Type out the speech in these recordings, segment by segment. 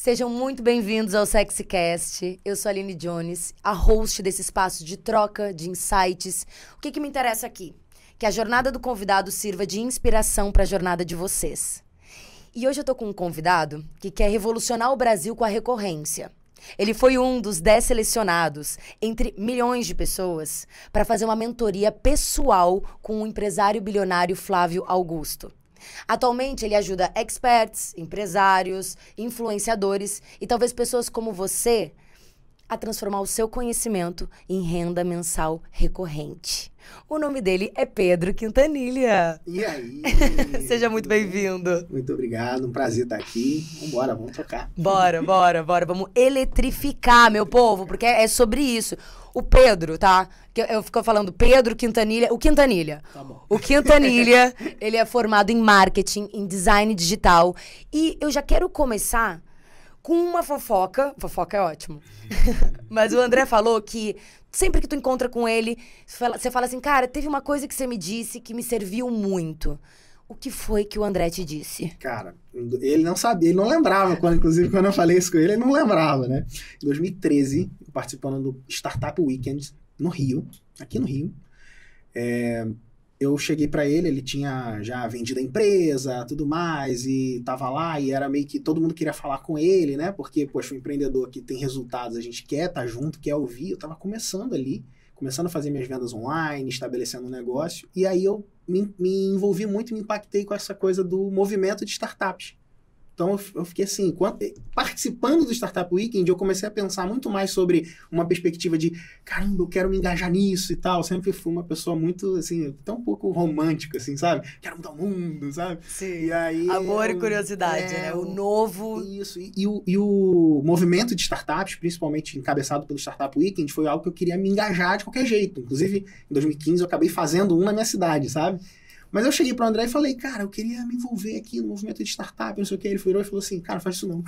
Sejam muito bem-vindos ao SexyCast. Eu sou a Aline Jones, a host desse espaço de troca, de insights. O que, que me interessa aqui? Que a jornada do convidado sirva de inspiração para a jornada de vocês. E hoje eu tô com um convidado que quer revolucionar o Brasil com a recorrência. Ele foi um dos dez selecionados, entre milhões de pessoas, para fazer uma mentoria pessoal com o empresário bilionário Flávio Augusto. Atualmente, ele ajuda experts, empresários, influenciadores e talvez pessoas como você a transformar o seu conhecimento em renda mensal recorrente. O nome dele é Pedro Quintanilha. E aí? Seja muito bem-vindo. Muito obrigado, um prazer estar aqui. Vambora, vamos tocar. Bora, bora, bora. Vamos eletrificar, meu povo, porque é sobre isso. O Pedro, tá? Que Eu fico falando Pedro Quintanilha. O Quintanilha. Tá bom. O Quintanilha, ele é formado em marketing, em design digital. E eu já quero começar com uma fofoca. Fofoca é ótimo. Mas o André falou que sempre que tu encontra com ele, você fala assim, cara, teve uma coisa que você me disse que me serviu muito. O que foi que o André te disse? Cara, ele não sabia, ele não lembrava, quando, inclusive quando eu falei isso com ele, ele não lembrava, né? Em 2013, participando do Startup Weekend no Rio, aqui no Rio, é, eu cheguei pra ele, ele tinha já vendido a empresa, tudo mais, e tava lá, e era meio que todo mundo queria falar com ele, né? Porque, poxa, o empreendedor que tem resultados, a gente quer estar junto, quer ouvir. Eu tava começando ali, começando a fazer minhas vendas online, estabelecendo um negócio, e aí eu me, me envolvi muito, me impactei com essa coisa do movimento de startups. Então eu, fiquei assim, quando- participando do Startup Weekend, eu comecei a pensar muito mais sobre uma perspectiva de caramba, eu quero me engajar nisso e tal. Eu sempre fui uma pessoa muito, assim, até um pouco romântica, assim, sabe? Quero mudar o mundo, sabe? Sim. E aí. Amor e eu- curiosidade, é, né? O o- novo. Isso, e, e o, e o movimento de startups, principalmente encabeçado pelo Startup Weekend, foi algo que eu queria me engajar de qualquer jeito. Inclusive, em 2015, eu acabei fazendo um na minha cidade, sabe? Mas eu cheguei pro André e falei, cara, eu queria me envolver aqui no movimento de startup, não sei o que. Ele virou e falou assim, cara, faz isso não.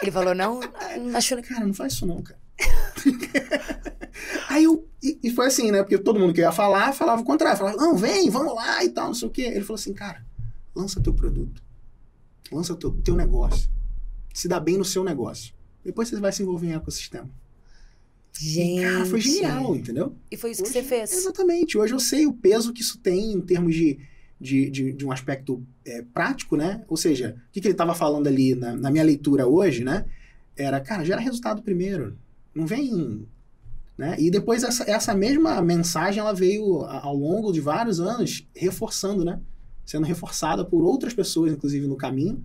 Ele falou, não, acho Cara, não faz isso não, cara. Aí eu. E, e foi assim, né? Porque todo mundo que ia falar falava o contrário. Falava, não, vem, vamos lá e tal, não sei o quê. Ele falou assim, cara, lança teu produto. Lança teu, teu negócio. Se dá bem no seu negócio. Depois você vai se envolver em ecossistema. Gente. E, cara, foi genial, entendeu? E foi isso que Hoje- você fez. Exatamente. Hoje eu sei o peso que isso tem em termos de, de, de, de um aspecto é, prático, né? Ou seja, o que, que ele estava falando ali na, na minha leitura hoje, né? Era, cara, gera resultado primeiro. Não vem. Né? E depois essa, essa mesma mensagem ela veio ao longo de vários anos reforçando, né? Sendo reforçada por outras pessoas, inclusive no caminho,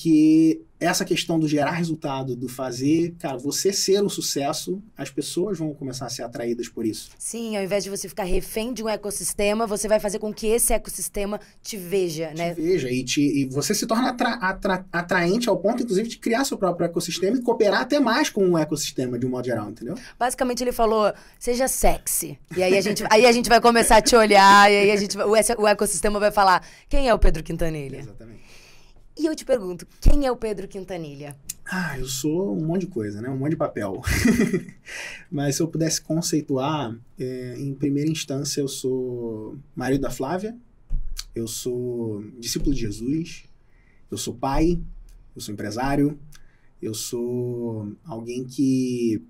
que essa questão do gerar resultado, do fazer, cara, você ser um sucesso, as pessoas vão começar a ser atraídas por isso. Sim, ao invés de você ficar refém de um ecossistema, você vai fazer com que esse ecossistema te veja, né? te veja e, te, e você se torna atra- atra- atraente ao ponto, inclusive, de criar seu próprio ecossistema e cooperar até mais com o ecossistema, de um modo geral, entendeu? Basicamente ele falou, seja sexy. E aí a gente, aí a gente vai começar a te olhar, e aí a gente, o, o ecossistema vai falar, quem é o Pedro Quintanilha? Exatamente. E eu te pergunto, quem é o Pedro Quintanilha? Ah, eu sou um monte de coisa, né? Um monte de papel. Mas se eu pudesse conceituar, é, em primeira instância, eu sou marido da Flávia, eu sou discípulo de Jesus, eu sou pai, eu sou empresário, eu sou alguém que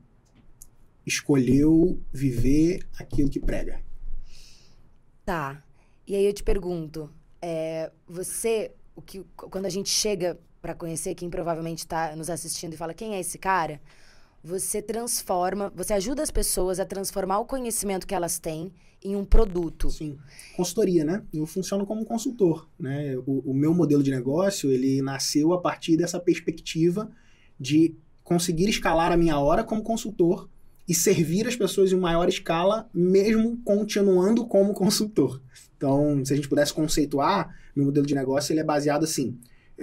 escolheu viver aquilo que prega. Tá. E aí eu te pergunto, é, você, o que, quando a gente chega pra conhecer quem provavelmente tá nos assistindo e fala quem é esse cara, você transforma, você ajuda as pessoas a transformar o conhecimento que elas têm em um produto. Sim. Consultoria, né? Eu funciono como consultor, né? O, o meu modelo de negócio, ele nasceu a partir dessa perspectiva de conseguir escalar a minha hora como consultor e servir as pessoas em maior escala, mesmo continuando como consultor. Então, se a gente pudesse conceituar, meu modelo de negócio ele é baseado assim: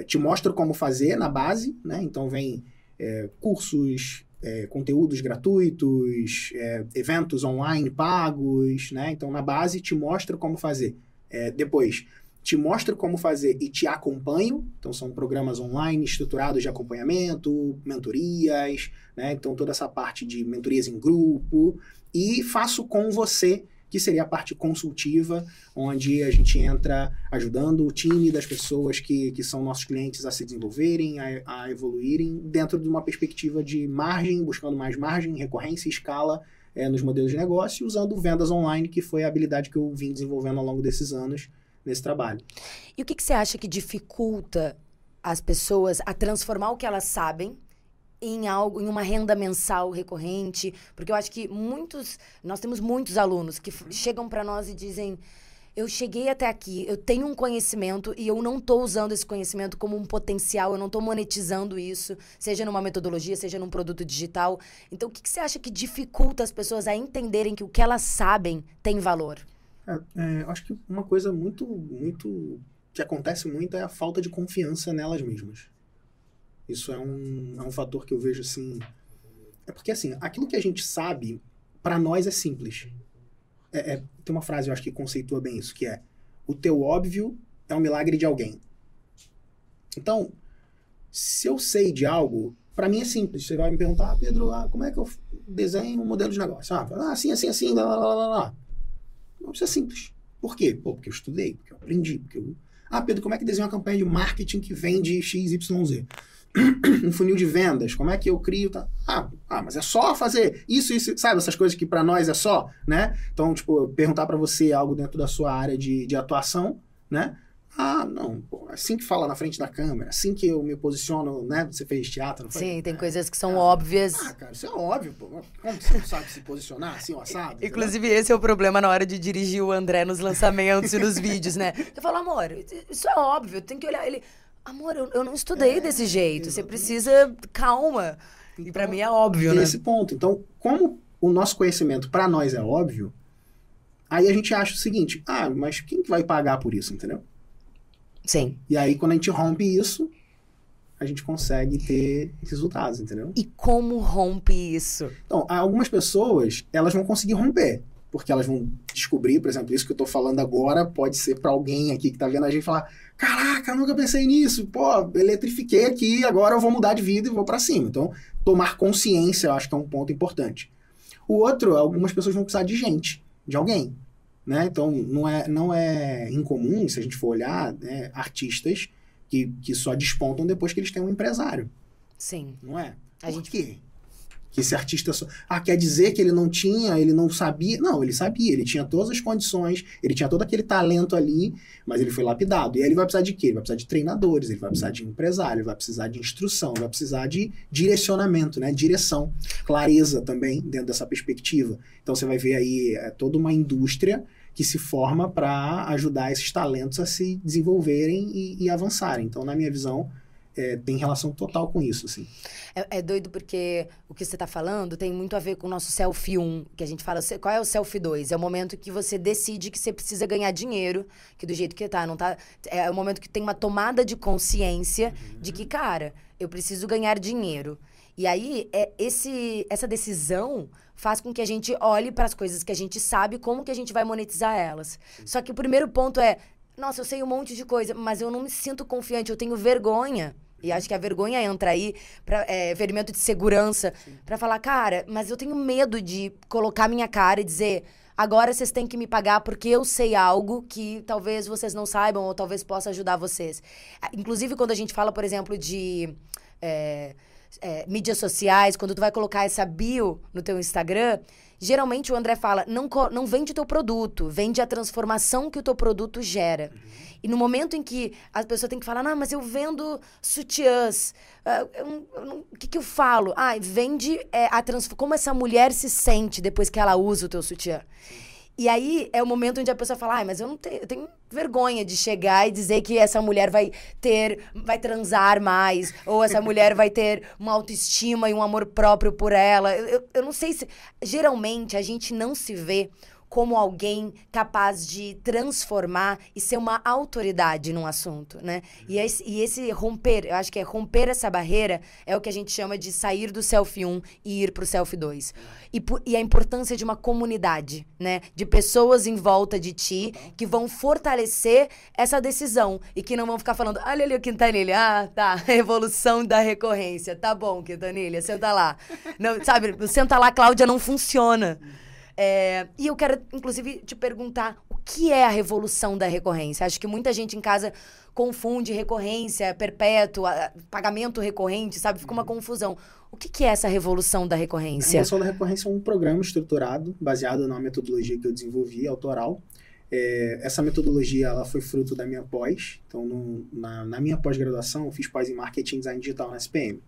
te mostro como fazer na base, né? Então vem é, cursos, é, conteúdos gratuitos, é, eventos online pagos, né? Então na base te mostro como fazer. É, depois te mostro como fazer e te acompanho. Então são programas online estruturados de acompanhamento, mentorias, né? Então toda essa parte de mentorias em grupo e faço com você que seria a parte consultiva, onde a gente entra ajudando o time das pessoas que, que são nossos clientes a se desenvolverem, a, a evoluírem, dentro de uma perspectiva de margem, buscando mais margem, recorrência e escala é, nos modelos de negócio, usando vendas online, que foi a habilidade que eu vim desenvolvendo ao longo desses anos nesse trabalho. E o que, que você acha que dificulta as pessoas a transformar o que elas sabem em algo, em uma renda mensal recorrente, porque eu acho que muitos, nós temos muitos alunos que chegam para nós e dizem: eu cheguei até aqui, eu tenho um conhecimento e eu não estou usando esse conhecimento como um potencial, eu não estou monetizando isso, seja numa metodologia, seja num produto digital. Então, o que, que, você acha que dificulta as pessoas a entenderem que o que elas sabem tem valor? É, é, acho que uma coisa muito, muito que acontece muito é a falta de confiança nelas mesmas. Isso é um, é um fator que eu vejo assim. É porque, assim, aquilo que a gente sabe, para nós é simples. É, é, tem uma frase, eu acho que conceitua bem isso, que é: o teu óbvio é um milagre de alguém. Então, se eu sei de algo, para mim é simples. Você vai me perguntar, ah, Pedro, ah, como é que eu desenho um modelo de negócio? Ah, assim, assim, assim, lá, lá, lá, lá. Isso é simples. Por quê? Pô, porque eu estudei, porque eu aprendi, porque eu... Ah, Pedro, como é que desenha uma campanha de marketing que vende XYZ? Um funil de vendas, como é que eu crio? Tá? Ah, ah, mas é só fazer isso, isso, sabe? Essas coisas que para nós é só, né? Então, tipo, perguntar para você algo dentro da sua área de, de atuação, né? Ah, não, pô, assim que fala na frente da câmera, assim que eu me posiciono, né? Você fez teatro, não foi? Sim, tem é. coisas que são ah, óbvias. Ah, cara, isso é óbvio, pô. Como você não sabe se posicionar assim, o assado? Inclusive, esse é o problema na hora de dirigir o André nos lançamentos e nos vídeos, né? Você fala, amor, isso é óbvio, tem que olhar ele. Amor, eu, eu não estudei é, desse jeito. Exatamente. Você precisa calma. Então, e para mim é óbvio, né? Esse ponto. Então, como o nosso conhecimento para nós é óbvio, aí a gente acha o seguinte: ah, mas quem vai pagar por isso, entendeu? Sim. E aí, quando a gente rompe isso, a gente consegue ter resultados, entendeu? E como rompe isso? Então, algumas pessoas, elas vão conseguir romper porque elas vão descobrir, por exemplo, isso que eu estou falando agora pode ser para alguém aqui que está vendo a gente falar: caraca, nunca pensei nisso, pô, eletrifiquei aqui, agora eu vou mudar de vida e vou para cima. Então, tomar consciência, eu acho que é um ponto importante. O outro, algumas pessoas vão precisar de gente, de alguém. Né? Então, não é, não é incomum, se a gente for olhar, né, artistas que, que só despontam depois que eles têm um empresário. Sim. Não é? A Por gente... quê? Que esse artista só... ah quer dizer que ele não tinha, ele não sabia? Não, ele sabia, ele tinha todas as condições, ele tinha todo aquele talento ali, mas ele foi lapidado. E aí ele vai precisar de quê? Ele vai precisar de treinadores, ele vai precisar de empresário, ele vai precisar de instrução, vai precisar de direcionamento, né? Direção, clareza também dentro dessa perspectiva. Então você vai ver aí é, toda uma indústria que se forma para ajudar esses talentos a se desenvolverem e, e avançarem. Então, na minha visão, é, tem relação total com isso, assim. É, é, doido porque o que você está falando tem muito a ver com o nosso selfie 1, que a gente fala, qual é o selfie 2? É o momento que você decide que você precisa ganhar dinheiro, que do jeito que tá, não tá... É o momento que tem uma tomada de consciência uhum. de que, cara, eu preciso ganhar dinheiro. E aí, é esse, essa decisão faz com que a gente olhe para as coisas que a gente sabe, como que a gente vai monetizar elas. Só que o primeiro ponto é, nossa, eu sei um monte de coisa, mas eu não me sinto confiante, eu tenho vergonha e acho que a vergonha entra aí, pra, é, ferimento de segurança, para falar, cara, mas eu tenho medo de colocar minha cara e dizer, agora vocês têm que me pagar porque eu sei algo que talvez vocês não saibam ou talvez possa ajudar vocês. Inclusive, quando a gente fala, por exemplo, de. É, é, mídias sociais, quando tu vai colocar essa bio no teu Instagram, geralmente o André fala, não, não vende o teu produto, vende a transformação que o teu produto gera. Uhum. E no momento em que a pessoa tem que falar, não, mas eu vendo sutiãs, uh, o que, que eu falo? Ah, vende é, a trans como essa mulher se sente depois que ela usa o teu sutiã. E aí é o momento onde a pessoa fala, ah, mas eu não tenho, eu tenho vergonha de chegar e dizer que essa mulher vai ter, vai transar mais, ou essa mulher vai ter uma autoestima e um amor próprio por ela. Eu, eu, eu não sei se. Geralmente a gente não se vê como alguém capaz de transformar e ser uma autoridade num assunto, né? E esse, e esse romper, eu acho que é romper essa barreira é o que a gente chama de sair do selfie 1 e ir pro selfie 2. E, e a importância de uma comunidade, né? De pessoas em volta de ti que vão fortalecer essa decisão e que não vão ficar falando, olha ali o Quintanilha, ah, tá, evolução da recorrência, tá bom, Quintanilha, senta lá. Não, sabe, senta lá, Cláudia, não funciona É, e eu quero, inclusive, te perguntar o que é a revolução da recorrência? Acho que muita gente em casa confunde recorrência perpétua, pagamento recorrente, sabe? Fica uma uhum. confusão. O que, que é essa revolução da recorrência? A revolução da recorrência é um programa estruturado, baseado na metodologia que eu desenvolvi, autoral. É, essa metodologia ela foi fruto da minha pós. Então, no, na, na minha pós-graduação, eu fiz pós em Marketing Design Digital na SPM.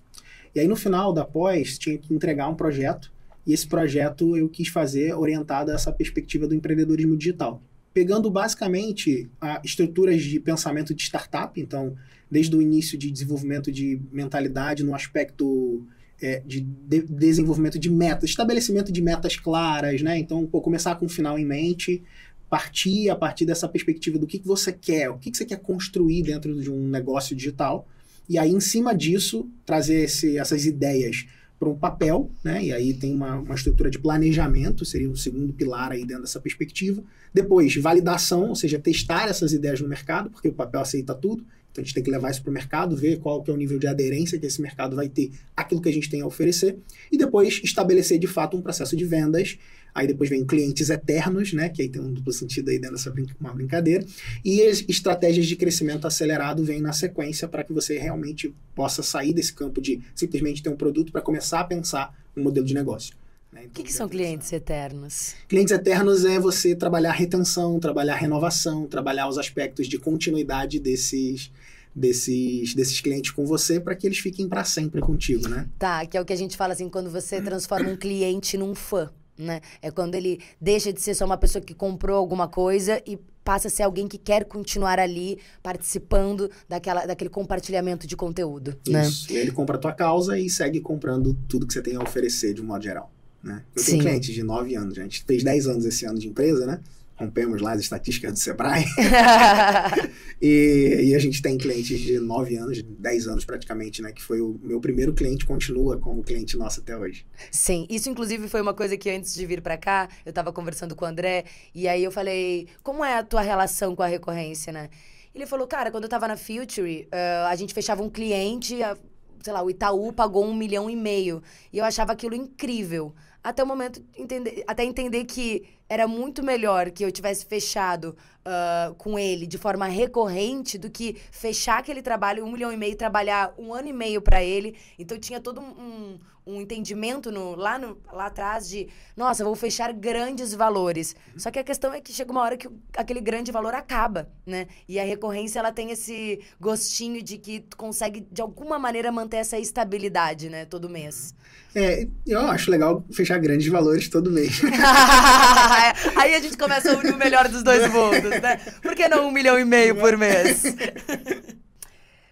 E aí, no final da pós, tinha que entregar um projeto. E esse projeto eu quis fazer orientado a essa perspectiva do empreendedorismo digital pegando basicamente estruturas de pensamento de startup, então, desde o início de desenvolvimento de mentalidade no aspecto é, de, de, desenvolvimento de metas, estabelecimento de metas claras, né? Então, pô, começar com o final em mente, partir a partir dessa perspectiva do que, que você quer, o que, que você quer construir dentro de um negócio digital, e aí, em cima disso, trazer esse, essas ideias para um papel, né? E aí tem uma, uma estrutura de planejamento, seria o um segundo pilar aí dentro dessa perspectiva. Depois, validação, ou seja, testar essas ideias no mercado, porque o papel aceita tudo. Então a gente tem que levar isso para o mercado, ver qual que é o nível de aderência que esse mercado vai ter aquilo que a gente tem a oferecer. E depois estabelecer de fato um processo de vendas Aí depois vem clientes eternos, né? Que aí tem um duplo sentido aí dentro dessa brin uma brincadeira. E as estratégias de crescimento acelerado vêm na sequência para que você realmente possa sair desse campo de simplesmente ter um produto para começar a pensar um modelo de negócio. Né? Então, o que, que são clientes eternos? Clientes eternos é você trabalhar retenção, trabalhar renovação, trabalhar os aspectos de continuidade desses desses, desses clientes com você para que eles fiquem para sempre contigo, né? Tá, que é o que a gente fala assim, quando você transforma um cliente num fã né? É quando ele deixa de ser só uma pessoa que comprou alguma coisa e passa a ser alguém que quer continuar ali participando daquela, daquele compartilhamento de conteúdo. Isso. Né? E ele compra a tua causa e segue comprando tudo que você tem a oferecer de um modo geral. Né? Eu tenho Sim. clientes de 9 anos, a gente fez 10 anos esse ano de empresa, né? Rompemos lá as estatísticas do Sebrae. e, e, a gente tem clientes de 9 anos, 10 anos praticamente, né? Que foi o meu primeiro cliente, continua como cliente nosso até hoje. Sim, isso inclusive foi uma coisa que antes de vir para cá, eu estava conversando com o André, e aí eu falei, como é a tua relação com a recorrência, né? Ele falou, cara, quando eu estava na Future, uh, a gente fechava um cliente, a, sei lá, o Itaú pagou um milhão e meio. E eu achava aquilo incrível. Até o momento, entender, até entender que era muito melhor que eu tivesse fechado uh, com ele de forma recorrente do que fechar aquele trabalho, um milhão e meio, trabalhar um ano e meio para ele. Então tinha todo um, um entendimento no, lá, no, lá atrás de, nossa, vou fechar grandes valores. Só que a questão é que chega uma hora que aquele grande valor acaba, né? E a recorrência, ela tem esse gostinho de que tu consegue, de alguma maneira, manter essa estabilidade, né? Todo mês. É, eu acho legal fechar grandes valores todo mês. Aí a gente começa a unir o melhor dos dois mundos, né? Por que não um milhão e meio por mês?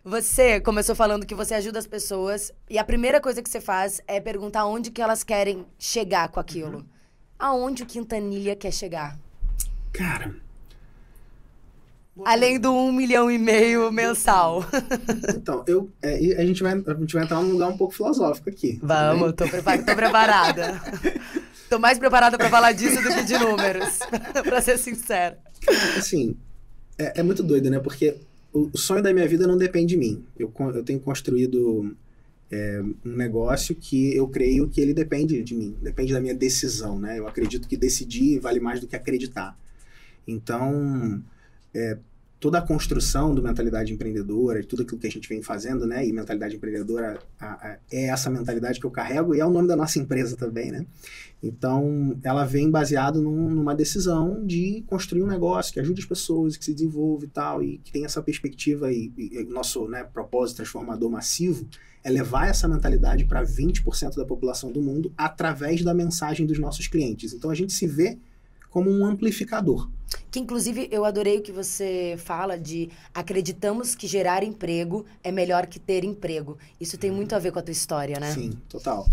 Você começou falando que você ajuda as pessoas e a primeira coisa que você faz é perguntar onde que elas querem chegar com aquilo. Uhum. Aonde o Quintanilha quer chegar? Cara. Além do um milhão e meio mensal. Então, eu, é, a, gente vai, a gente vai entrar num lugar um pouco filosófico aqui. Vamos, tô, prepa tô preparada. tô mais preparada para falar disso do que de números, para ser sincera. Assim, é, é muito doido, né? Porque o sonho da minha vida não depende de mim. Eu, eu tenho construído é, um negócio que eu creio que ele depende de mim, depende da minha decisão, né? Eu acredito que decidir vale mais do que acreditar. Então, é, toda a construção do mentalidade empreendedora, tudo aquilo que a gente vem fazendo, né? E mentalidade empreendedora a, a, é essa mentalidade que eu carrego e é o nome da nossa empresa também, né? Então, ela vem baseado num, numa decisão de construir um negócio que ajude as pessoas, que se desenvolva e tal, e que tem essa perspectiva e, e nosso né, propósito transformador massivo é levar essa mentalidade para 20% da população do mundo através da mensagem dos nossos clientes. Então, a gente se vê como um amplificador. Que inclusive eu adorei o que você fala de acreditamos que gerar emprego é melhor que ter emprego. Isso tem muito a ver com a tua história, né? Sim, total.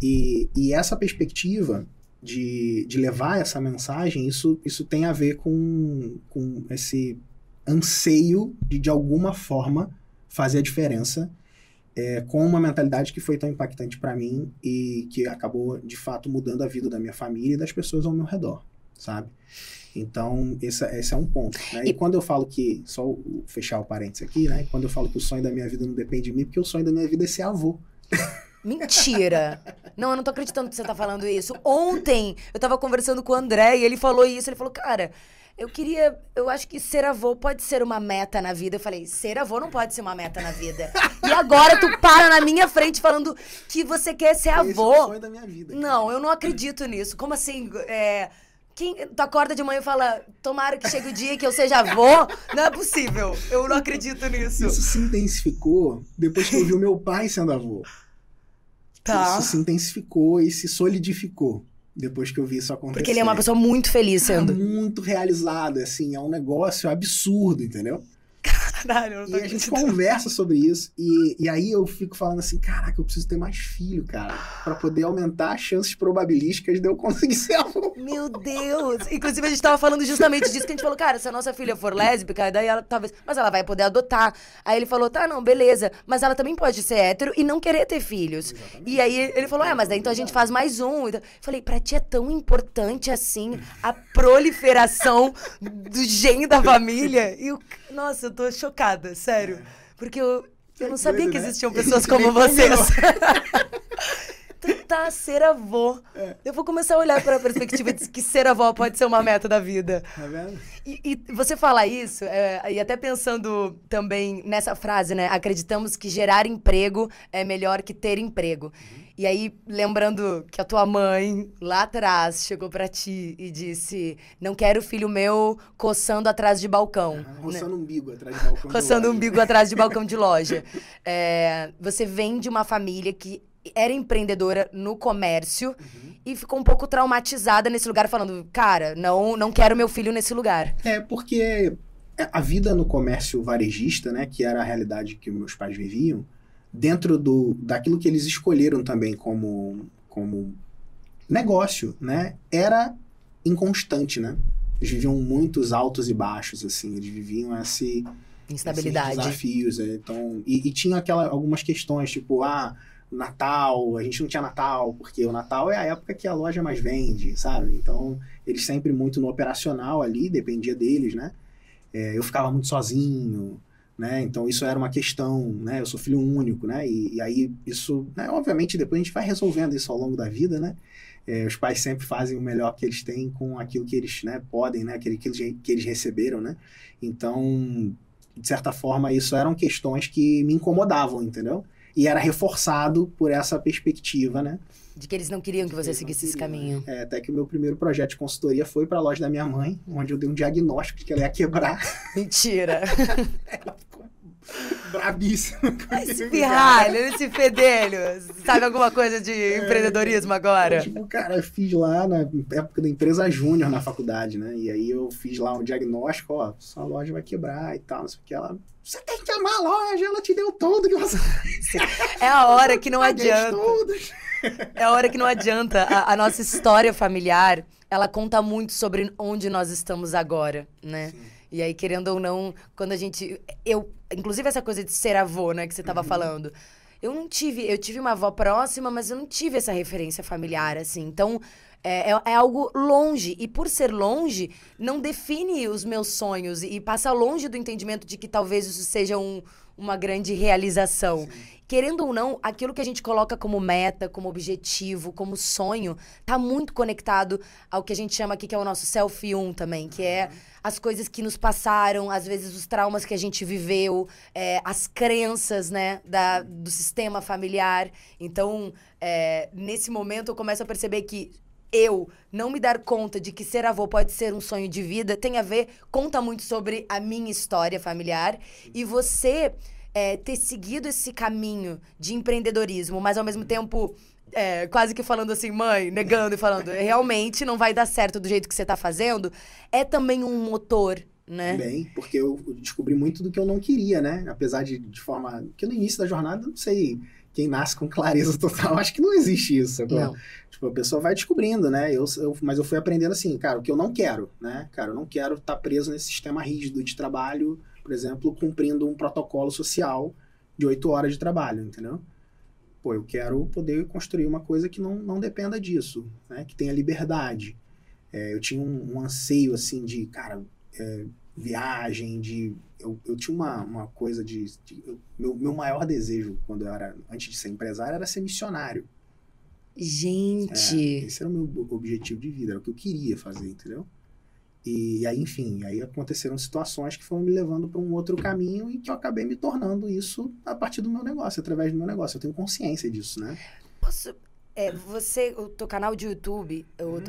E, e essa perspectiva de, de levar essa mensagem, isso, isso tem a ver com, com esse anseio de, de alguma forma, fazer a diferença é, com uma mentalidade que foi tão impactante para mim e que acabou, de fato, mudando a vida da minha família e das pessoas ao meu redor sabe? Então, esse, esse é um ponto. Né? E, e quando eu falo que, só fechar o parênteses aqui, né? Quando eu falo que o sonho da minha vida não depende de mim, porque o sonho da minha vida é ser avô. Mentira. Não, eu não tô acreditando que você tá falando isso. Ontem eu tava conversando com o André e ele falou isso. Ele falou, cara, eu queria. Eu acho que ser avô pode ser uma meta na vida. Eu falei, ser avô não pode ser uma meta na vida. e agora tu para na minha frente falando que você quer ser avô. Esse é o sonho da minha vida. Não, eu não acredito nisso. Como assim? É. Quem, tu acorda de manhã e fala, tomara que chegue o dia que eu seja avô? Não é possível. Eu não acredito nisso. Isso se intensificou depois que eu vi o meu pai sendo avô. Tá. Isso se intensificou e se solidificou depois que eu vi isso acontecer. Porque ele é uma pessoa muito feliz sendo. muito realizado, assim, é um negócio absurdo, entendeu? Caralho, eu não tô E a gente conversa sobre isso. E, e aí eu fico falando assim: caraca, eu preciso ter mais filho, cara. para poder aumentar as chances probabilísticas de eu conseguir ser avô. Meu Deus! Inclusive, a gente tava falando justamente disso que a gente falou: cara, se a nossa filha for lésbica, daí ela talvez. Mas ela vai poder adotar. Aí ele falou: tá, não, beleza. Mas ela também pode ser hétero e não querer ter filhos. Exatamente. E aí ele falou: é, mas daí então a gente faz mais um. Eu falei: pra ti é tão importante assim a proliferação do gene da família? E o. Nossa, eu tô chocada sério. É. Porque eu, eu não sabia que né? existiam pessoas como vocês. Tentar ser avô. É. Eu vou começar a olhar para a perspectiva de que ser avó pode ser uma meta da vida. Tá vendo? E, e você falar isso, é, e até pensando também nessa frase, né? Acreditamos que gerar emprego é melhor que ter emprego. Uhum. E aí, lembrando que a tua mãe, lá atrás, chegou para ti e disse: Não quero filho meu coçando atrás de balcão. Uhum, roçando né? umbigo atrás de balcão. Roçando umbigo atrás de balcão de loja. É, você vem de uma família que era empreendedora no comércio uhum. e ficou um pouco traumatizada nesse lugar, falando: Cara, não, não quero meu filho nesse lugar. É, porque a vida no comércio varejista, né, que era a realidade que meus pais viviam dentro do, daquilo que eles escolheram também como, como negócio, né? Era inconstante, né? Eles viviam muitos altos e baixos, assim. Eles viviam esse... Instabilidade. desafios, né? então... E, e tinha aquela, algumas questões, tipo, ah... Natal, a gente não tinha Natal, porque o Natal é a época que a loja mais vende, sabe? Então, eles sempre muito no operacional ali, dependia deles, né? É, eu ficava muito sozinho, né? Então isso era uma questão, né? Eu sou filho único, né? E, e aí isso, né? obviamente, depois a gente vai resolvendo isso ao longo da vida, né? É, os pais sempre fazem o melhor que eles têm com aquilo que eles né, podem, né? Aquilo que eles, que eles receberam, né? Então, de certa forma, isso eram questões que me incomodavam, entendeu? E era reforçado por essa perspectiva, né? De que eles não queriam que você seguisse esse caminho. É, até que o meu primeiro projeto de consultoria foi para a loja da minha mãe, onde eu dei um diagnóstico de que ela ia quebrar. Mentira! ela ficou brabíssima. Esse pirralho, esse fedelho. Sabe alguma coisa de é, empreendedorismo agora? tipo, cara, eu fiz lá na época da empresa júnior na faculdade, né? E aí eu fiz lá um diagnóstico, ó, sua loja vai quebrar e tal, não sei o que. Ela, você tem que amar a loja, ela te deu tudo que você... É a hora que não adianta. Todos. É a hora que não adianta. A, a, nossa história familiar, ela conta muito sobre onde nós estamos agora, né? Sim. E aí, querendo ou não, quando a gente. Eu, inclusive, essa coisa de ser avô, né, que você tava uhum. falando. Eu não tive. Eu tive uma avó próxima, mas eu não tive essa referência familiar, assim. Então. É, é, é, algo longe. E por ser longe, não define os meus sonhos. E passa longe do entendimento de que talvez isso seja um, uma grande realização. Sim querendo ou não, aquilo que a gente coloca como meta, como objetivo, como sonho, tá muito conectado ao que a gente chama aqui que é o nosso self 1 também, que é as coisas que nos passaram, às vezes os traumas que a gente viveu, é, as crenças, né, da, do sistema familiar. Então, é, nesse momento eu começo a perceber que eu não me dar conta de que ser avô pode ser um sonho de vida tem a ver, conta muito sobre a minha história familiar. E você é, ter seguido esse caminho de empreendedorismo, mas ao mesmo tempo. É, quase que falando assim, mãe, negando e falando, realmente não vai dar certo do jeito que você tá fazendo, é também um motor né? Bem, porque eu descobri muito do que eu não queria, né? Apesar de, de forma. que no início da jornada, não sei quem nasce com clareza total, acho que não existe isso. Não. Tipo, a pessoa vai descobrindo, né? Eu, eu, mas eu fui aprendendo assim, cara, o que eu não quero, né? Cara, eu não quero estar tá preso nesse sistema rígido de trabalho por exemplo, cumprindo um protocolo social de oito horas de trabalho, entendeu? Pô, eu quero poder construir uma coisa que não, não dependa disso, né? Que tenha liberdade. É, eu tinha um, um, anseio, assim, de, cara, é, viagem, de. Eu, eu tinha uma, uma coisa de. de eu, meu, meu maior desejo, quando eu era. Antes de ser empresário, era ser missionário. Gente. É, esse era o meu objetivo de vida, era o que eu queria fazer, entendeu? E aí, enfim, aí aconteceram situações que foram me levando para um outro caminho e que eu acabei me tornando isso a partir do meu negócio, através do meu negócio. Eu tenho consciência disso, né? Posso, é, você, o teu canal de YouTube, Uhum. o,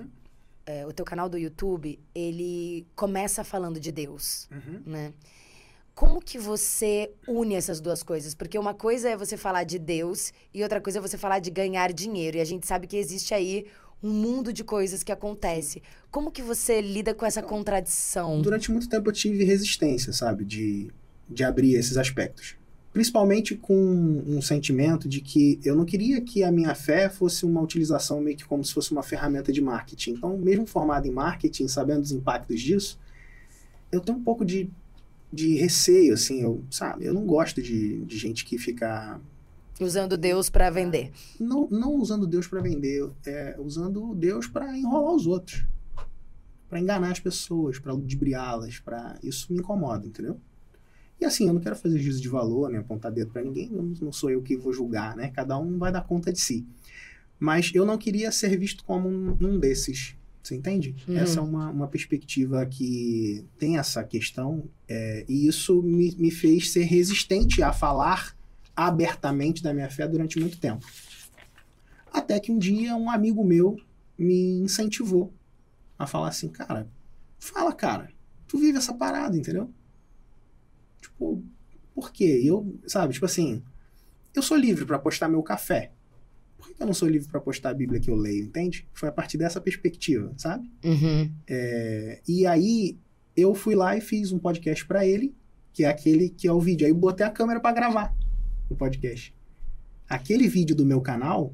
é, o teu canal do YouTube, ele começa falando de Deus, Uhum. né? Como que você une essas duas coisas? Porque uma coisa é você falar de Deus e outra coisa é você falar de ganhar dinheiro. E a gente sabe que existe aí um mundo de coisas que acontece. Como que você lida com essa contradição? Durante muito tempo eu tive resistência, sabe, de, de abrir esses aspectos. Principalmente com um sentimento de que eu não queria que a minha fé fosse uma utilização meio que como se fosse uma ferramenta de marketing. Então, mesmo formado em marketing, sabendo os impactos disso, eu tenho um pouco de, de receio, assim, eu, sabe? Eu não gosto de, de gente que fica Usando Deus pra vender. não, não usando Deus para vender, é, usando Deus para enrolar os outros, para enganar as pessoas, para ludibriá-las, para isso me incomoda, entendeu? E assim, eu não quero fazer juízo de valor, né, apontar dedo para ninguém, não, não sou eu que vou julgar, né? Cada um vai dar conta de si. Mas eu não queria ser visto como um, um desses, você entende? Uhum. Essa é uma, uma perspectiva que tem essa questão é, e isso me, me fez ser resistente a falar abertamente da minha fé durante muito tempo. Até que um dia um amigo meu me incentivou a falar assim, cara, fala, cara, tu vive essa parada, entendeu? Tipo, por quê? Eu, sabe, tipo assim, eu sou livre para postar meu café. Por que eu não sou livre para postar a Bíblia que eu leio, entende? Foi a partir dessa perspectiva, sabe? Uhum. É, e aí eu fui lá e fiz um podcast para ele, que é aquele que é o vídeo. Aí eu botei a câmera para gravar o podcast. Aquele vídeo do meu canal,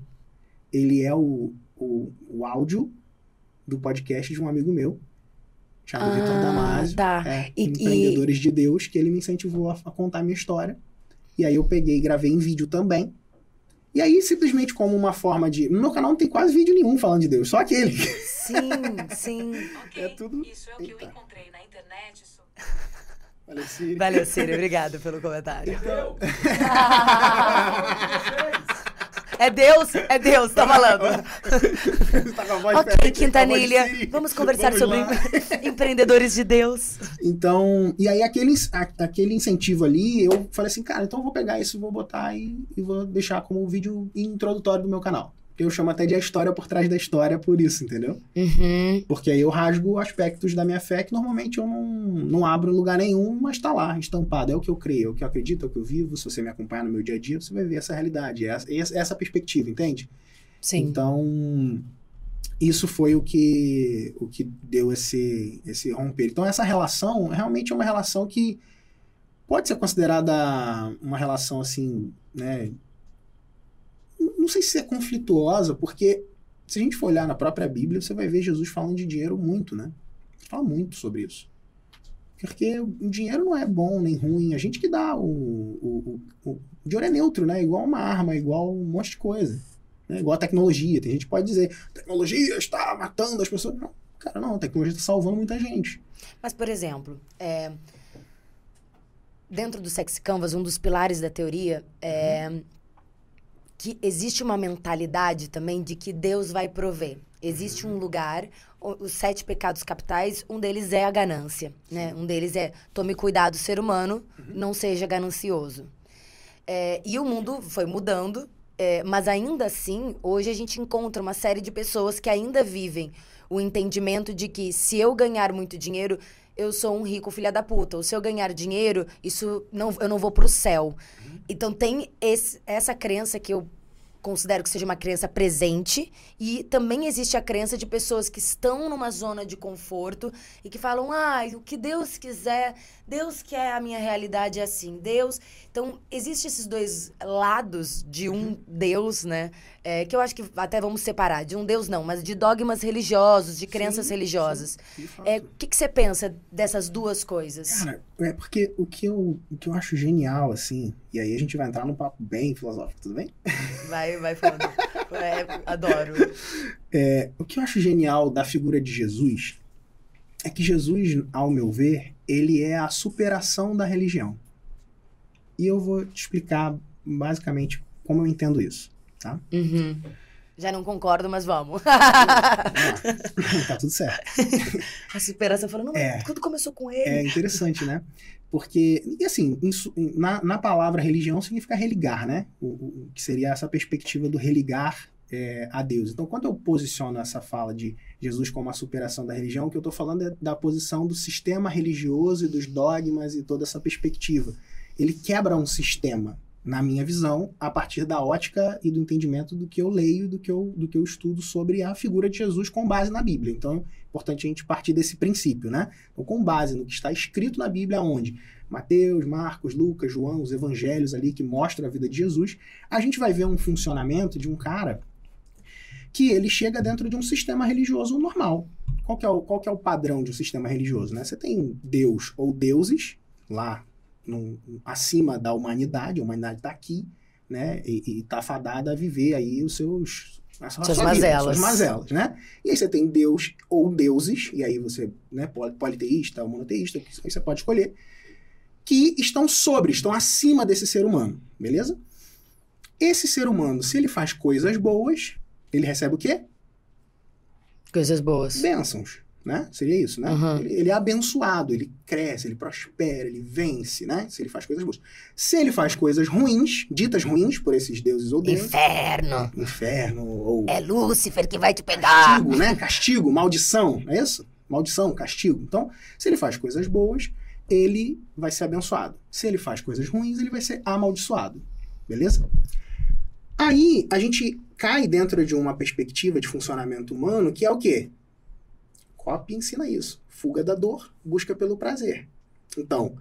ele é o, o, o áudio do podcast de um amigo meu, chamado Vitor Ah, Damasio. tá. É, E- Empreendedores de Deus, que ele me incentivou a, a contar a minha história. E aí eu peguei e gravei em vídeo também. E aí, simplesmente como uma forma de. No meu canal não tem quase vídeo nenhum falando de Deus, só aquele. Sim, sim. Ok, É tudo- Isso é o que Eita. eu encontrei na internet. Isso... Olha, Siri. Valeu, Ciro. Obrigado pelo comentário. Então, É Deus, é Deus, tá falando. tá com a voz ok, voz de Quintanilha, vamos conversar Vamos sobre empreendedores de Deus. Então, e aí aquele, aquele incentivo ali, eu falei assim, cara, então eu vou pegar isso, vou botar e, e vou deixar como vídeo introdutório do meu canal. Eu chamo até de a história por trás da história por isso, entendeu? Uhum. Porque aí eu rasgo aspectos da minha fé que normalmente eu não, não abro em lugar nenhum, mas tá lá, estampado. É o que eu creio, é o que eu acredito, é o que eu vivo. Se você me acompanhar no meu dia a dia, você vai ver essa realidade, é essa, essa- essa perspectiva, entende? Sim. Então, isso foi o que, o que deu esse, esse romper. Então, essa relação realmente é uma relação que pode ser considerada uma relação assim, né? Não sei se é conflituosa, porque se a gente for olhar na própria Bíblia, você vai ver Jesus falando de dinheiro muito, né? Fala muito sobre isso. Porque o dinheiro não é bom nem ruim, a gente que dá. O, o, o, o dinheiro é neutro, né? Igual uma arma, igual um monte de coisa. Né? Igual a tecnologia. Tem gente que pode dizer, tecnologia está matando as pessoas. Não, cara, não, a tecnologia está salvando muita gente. Mas, por exemplo, é, dentro do Sex Canvas, um dos pilares da teoria é que existe uma mentalidade também de que Deus vai prover. Existe um lugar, os sete pecados capitais, um deles é a ganância, né? Um deles é tome cuidado, ser humano, não seja ganancioso. É, e o mundo foi mudando, é, mas ainda assim, hoje a gente encontra uma série de pessoas que ainda vivem o entendimento de que se eu ganhar muito dinheiro, eu sou um rico filha da puta. Ou se eu ganhar dinheiro, isso não, eu não vou pro céu. Então tem esse- essa crença que eu considero que seja uma crença presente e também existe a crença de pessoas que estão numa zona de conforto e que falam, ah, o que Deus quiser, Deus quer a minha realidade é assim, Deus... Então, existem esses dois lados de um Deus, né? É, que eu acho que até vamos separar, de um Deus não, mas de dogmas religiosos, de crenças Sim, religiosas. sim. É, o que, que você pensa dessas duas coisas? Cara, é porque o que, eu, o que eu acho genial, assim, e aí a gente vai entrar num papo bem filosófico, tudo bem? Vai, vai falando. É, adoro. É, o que eu acho genial da figura de Jesus é que Jesus, ao meu ver, ele é a superação da religião. E eu vou te explicar basicamente como eu entendo isso, tá? Uhum. Já não concordo, mas vamos. tá tudo certo. A superação falando, não, É. quando começou com ele? É interessante, né? Porque, e assim, na, na palavra religião significa religar, né? O, o- o que seria essa perspectiva do religar é, a Deus. Então, quando eu posiciono essa fala de Jesus como a superação da religião, o que eu estou falando é da posição do sistema religioso e dos dogmas e toda essa perspectiva. Ele quebra um sistema, na minha visão, a partir da ótica e do entendimento do que eu leio, do que eu, do que eu estudo sobre a figura de Jesus com base na Bíblia. Então, é importante a gente partir desse princípio, né? Então, com base no que está escrito na Bíblia, onde Mateus, Marcos, Lucas, João, os evangelhos ali que mostram a vida de Jesus, a gente vai ver um funcionamento de um cara que ele chega dentro de um sistema religioso normal. Qual que é o, qual que é o padrão de um sistema religioso? Né? Você tem Deus ou deuses lá num- acima da humanidade, a humanidade está aqui, né? E está fadada a viver aí os seus a sua- a Suas mazelas. suas mazelas, né? E aí você tem Deus ou deuses, e aí você, né, poli- politeísta ou monoteísta, aí você pode escolher, que estão sobre, estão acima desse ser humano, beleza? Esse ser humano, se ele faz coisas boas, ele recebe o quê? Coisas boas. Bênçãos, né? Seria isso, né? Uhum. Ele, ele é abençoado, ele cresce, ele prospera, ele vence, né? Se ele faz coisas boas. Se ele faz coisas ruins, ditas ruins por esses deuses ou deuses, Inferno. inferno ou É Lúcifer que vai te pegar. castigo, né? Castigo, maldição, não é isso? Maldição, castigo. Então, se ele faz coisas boas, ele vai ser abençoado. Se ele faz coisas ruins, ele vai ser amaldiçoado. Beleza? Aí a gente cai dentro de uma perspectiva de funcionamento humano que é o quê? Copy ensina isso. Fuga da dor, busca pelo prazer. Então,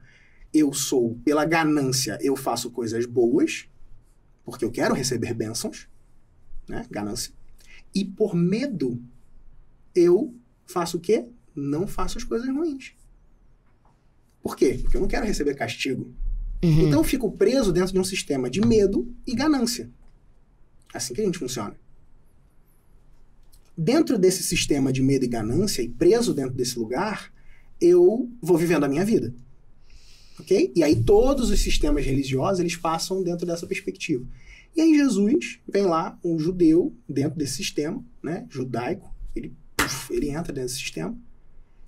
eu sou, pela ganância, eu faço coisas boas, porque eu quero receber bênçãos, né? Ganância. E por medo, eu faço o quê? Não faço as coisas ruins. Por quê? Porque eu não quero receber castigo. Uhum. Então eu fico preso dentro de um sistema de medo e ganância. Assim que a gente funciona. Dentro desse sistema de medo e ganância, e preso dentro desse lugar, eu vou vivendo a minha vida. Ok? E aí todos os sistemas religiosos, eles passam dentro dessa perspectiva. E aí Jesus vem lá, um judeu, dentro desse sistema, né, judaico, ele, puf, ele entra dentro desse sistema,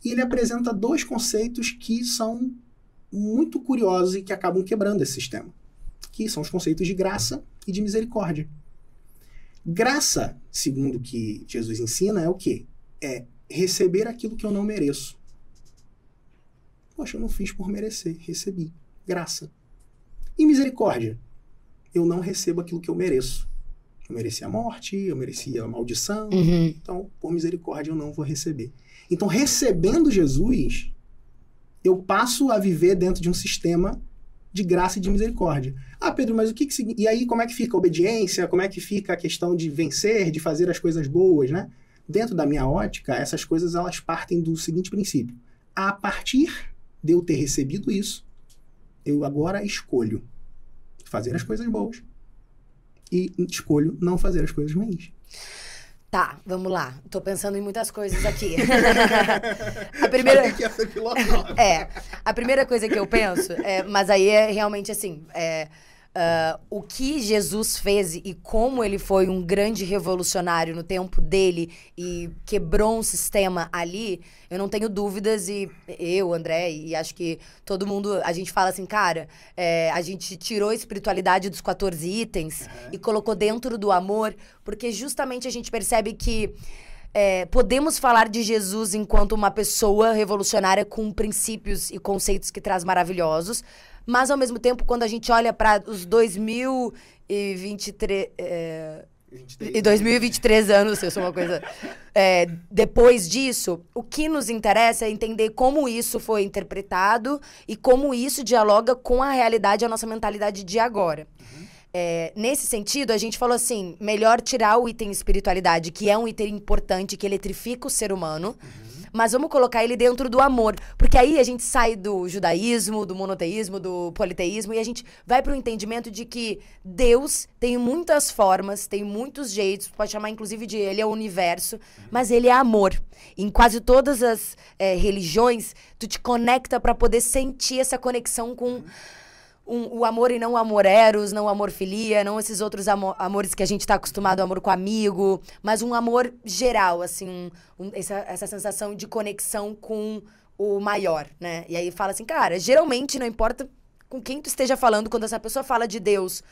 e ele apresenta dois conceitos que são muito curiosos e que acabam quebrando esse sistema, que são os conceitos de graça e de misericórdia. Graça, segundo o que Jesus ensina, é o quê? É receber aquilo que eu não mereço. Poxa, eu não fiz por merecer, recebi. Graça. E misericórdia? Eu não recebo aquilo que eu mereço. Eu merecia a morte, eu merecia a maldição, Uhum. então, por misericórdia, eu não vou receber. Então, recebendo Jesus, eu passo a viver dentro de um sistema de graça e de misericórdia. Ah, Pedro, mas o que, que E aí, como é que fica a obediência? Como é que fica a questão de vencer, de fazer as coisas boas, né? Dentro da minha ótica, essas coisas elas partem do seguinte princípio. A partir de eu ter recebido isso, eu agora escolho fazer as coisas boas e escolho não fazer as coisas ruins. Tá, vamos lá. Tô pensando em muitas coisas aqui. a primeira. Que ia ser filosófico. É, a primeira coisa que eu penso, é, mas aí é realmente assim, é, ah, o que Jesus fez e como ele foi um grande revolucionário no tempo dele e quebrou um sistema ali, eu não tenho dúvidas e eu, André, e acho que todo mundo, a gente fala assim, cara, é, a gente tirou a espiritualidade dos 14 itens e colocou dentro do amor, porque justamente a gente percebe que é, podemos falar de Jesus enquanto uma pessoa revolucionária com princípios e conceitos que traz maravilhosos, mas ao mesmo tempo, quando a gente olha para os 2023. É, e 2023 anos, eu sou uma coisa. é, depois disso, o que nos interessa é entender como isso foi interpretado e como isso dialoga com a realidade e a nossa mentalidade de agora. É, nesse sentido, a gente falou assim: melhor tirar o item espiritualidade, que é um item importante, que eletrifica o ser humano, mas vamos colocar ele dentro do amor. Porque aí a gente sai do judaísmo, do monoteísmo, do politeísmo, e a gente vai para o entendimento de que Deus tem muitas formas, tem muitos jeitos, pode chamar inclusive de ele é o universo, mas ele é amor. Em quase todas as é, religiões, tu te conecta para poder sentir essa conexão com um, o amor e não o amor eros, não o amor filia, não esses outros amo amores que a gente está acostumado, o amor com amigo, mas um amor geral, assim, um, um, essa, essa sensação de conexão com o maior, né? E aí fala assim, cara, geralmente não importa com quem tu esteja falando, quando essa pessoa fala de Deus,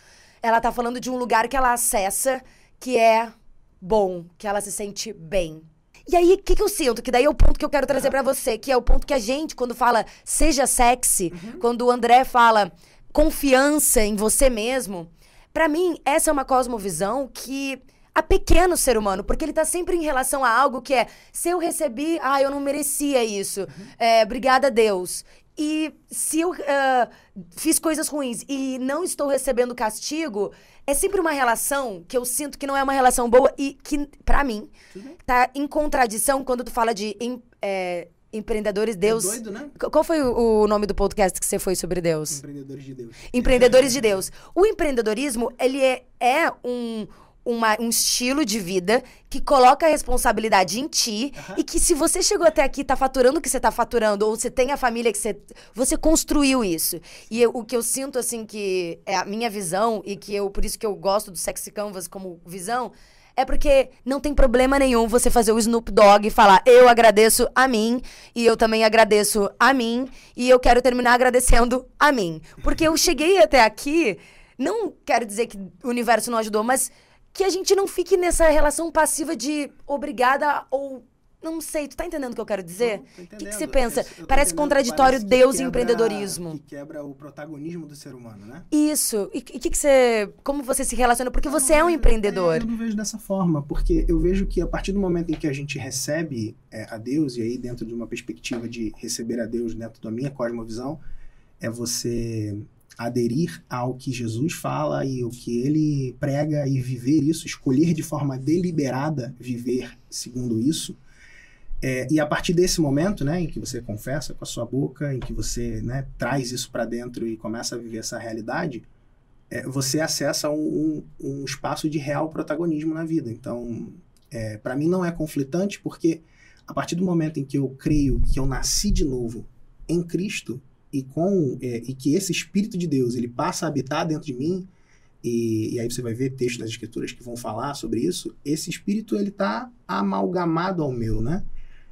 ela tá falando de um lugar que ela acessa que é bom, que ela se sente bem. E aí, o que, que eu sinto? Que daí é o ponto que eu quero trazer para você, que é o ponto que a gente, quando fala seja sexy, uhum. quando o André fala confiança em você mesmo, para mim, essa é uma cosmovisão que a pequeno ser humano, porque ele tá sempre em relação a algo que é, se eu recebi, ah, eu não merecia isso, uhum. é, obrigada a Deus. E se eu uh, fiz coisas ruins e não estou recebendo castigo, é sempre uma relação que eu sinto que não é uma relação boa e que, para mim, uhum. tá em contradição quando tu fala de em, é, Empreendedores é Deus. É doido, né? Qual foi o, nome do podcast que você foi sobre Deus? Empreendedores de Deus. Empreendedores de Deus. O empreendedorismo, ele é, é um, uma, um estilo de vida que coloca a responsabilidade em ti uhum. e que se você chegou até aqui, tá faturando o que você tá faturando, ou você tem a família que você. Você construiu isso. E eu, o que eu sinto, assim, que é a minha visão, e que eu, por isso que eu gosto do Sexy Canvas como visão é porque não tem problema nenhum você fazer o Snoop Dogg e falar eu agradeço a mim e eu também agradeço a mim e eu quero terminar agradecendo a mim. Porque eu cheguei até aqui, não quero dizer que o universo não ajudou, mas que a gente não fique nessa relação passiva de obrigada ou não sei, tu tá entendendo o que eu quero dizer? O que, que, você pensa? É, parece contraditório parece Deus e empreendedorismo. Que quebra o protagonismo do ser humano, né? Isso. E o que, que você. Como você se relaciona? Porque você é um empreendedor. É, eu não vejo dessa forma, porque eu vejo que a partir do momento em que a gente recebe é, a Deus, e aí dentro de uma perspectiva de receber a Deus dentro da minha cosmovisão, é você aderir ao que Jesus fala e o que ele prega e viver isso, escolher de forma deliberada viver segundo isso é, e a partir desse momento, né, em que você confessa com a sua boca, em que você né, traz isso para dentro e começa a viver essa realidade, é, você acessa um, um, um, espaço de real protagonismo na vida. Então, é, para mim não é conflitante, porque a partir do momento em que eu creio que eu nasci de novo em Cristo e com é, e que esse Espírito de Deus ele passa a habitar dentro de mim, e, e, aí você vai ver textos das escrituras que vão falar sobre isso, esse espírito ele está amalgamado ao meu, né?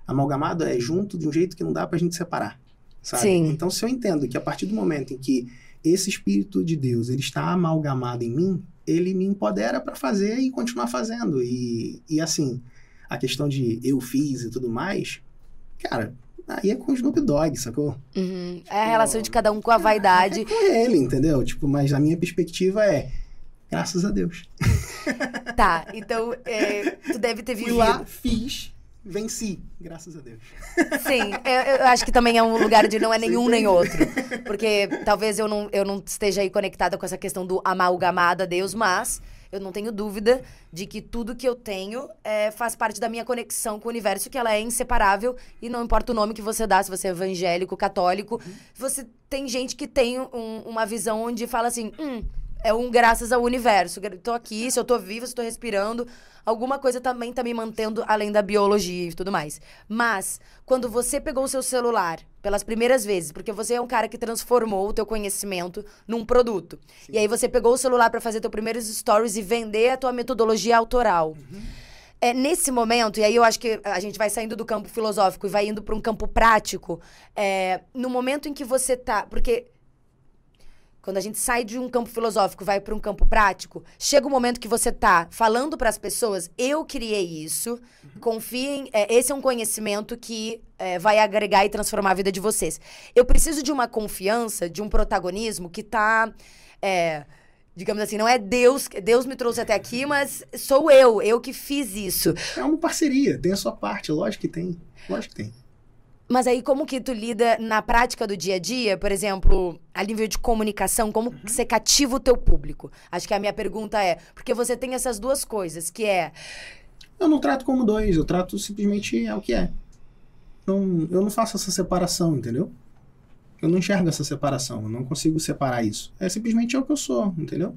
Amalgamado é junto de um jeito que não dá pra gente separar. Sabe? Sim. Então, se eu entendo que a partir do momento em que esse Espírito de Deus ele está amalgamado em mim, ele me empodera para fazer e continuar fazendo. E, e assim, a questão de eu fiz e tudo mais, cara, aí é com o Snoop Dogg, sacou? Uhum. É a relação de cada um com a vaidade. É, é com ele, entendeu? Tipo, mas a minha perspectiva é. Graças a Deus. Tá, então é, tu deve ter vivido. Fui lá, fiz, venci, graças a Deus. Sim, eu, eu, acho que também é um lugar de não é nenhum nem outro. Porque talvez eu não, eu não esteja aí conectada com essa questão do amalgamado a Deus, mas eu não tenho dúvida de que tudo que eu tenho é, faz parte da minha conexão com o universo, que ela é inseparável e não importa o nome que você dá, se você é evangélico, católico, uhum. você tem gente que tem um, uma visão onde fala assim, hum, é um graças ao universo. Tô aqui, se eu tô viva, se eu tô respirando, alguma coisa também tá me mantendo além da biologia e tudo mais. Mas, quando você pegou o seu celular pelas primeiras vezes, porque você é um cara que transformou o teu conhecimento num produto. Sim. E aí você pegou o celular para fazer teus primeiros stories e vender a tua metodologia autoral. Uhum. É, nesse momento, e aí eu acho que a gente vai saindo do campo filosófico e vai indo para um campo prático, é, no momento em que você tá. Porque quando a gente sai de um campo filosófico vai para um campo prático, chega um momento que você tá falando para as pessoas: eu criei isso, confiem, é, esse é um conhecimento que é, vai agregar e transformar a vida de vocês. Eu preciso de uma confiança, de um protagonismo que tá. É, digamos assim, não é Deus, Deus me trouxe até aqui, mas sou eu, eu que fiz isso. É uma parceria, tem a sua parte, lógico que tem. Lógico que tem. Mas aí, como que tu lida na prática do dia a dia, por exemplo, a nível de comunicação, como uhum. você cativa o teu público? Acho que a minha pergunta é, porque você tem essas duas coisas, que é... Eu não trato como dois, eu trato simplesmente é o que é. não, eu não faço essa separação, entendeu? Eu não enxergo essa separação, eu não consigo separar isso. É simplesmente é o que eu sou, entendeu?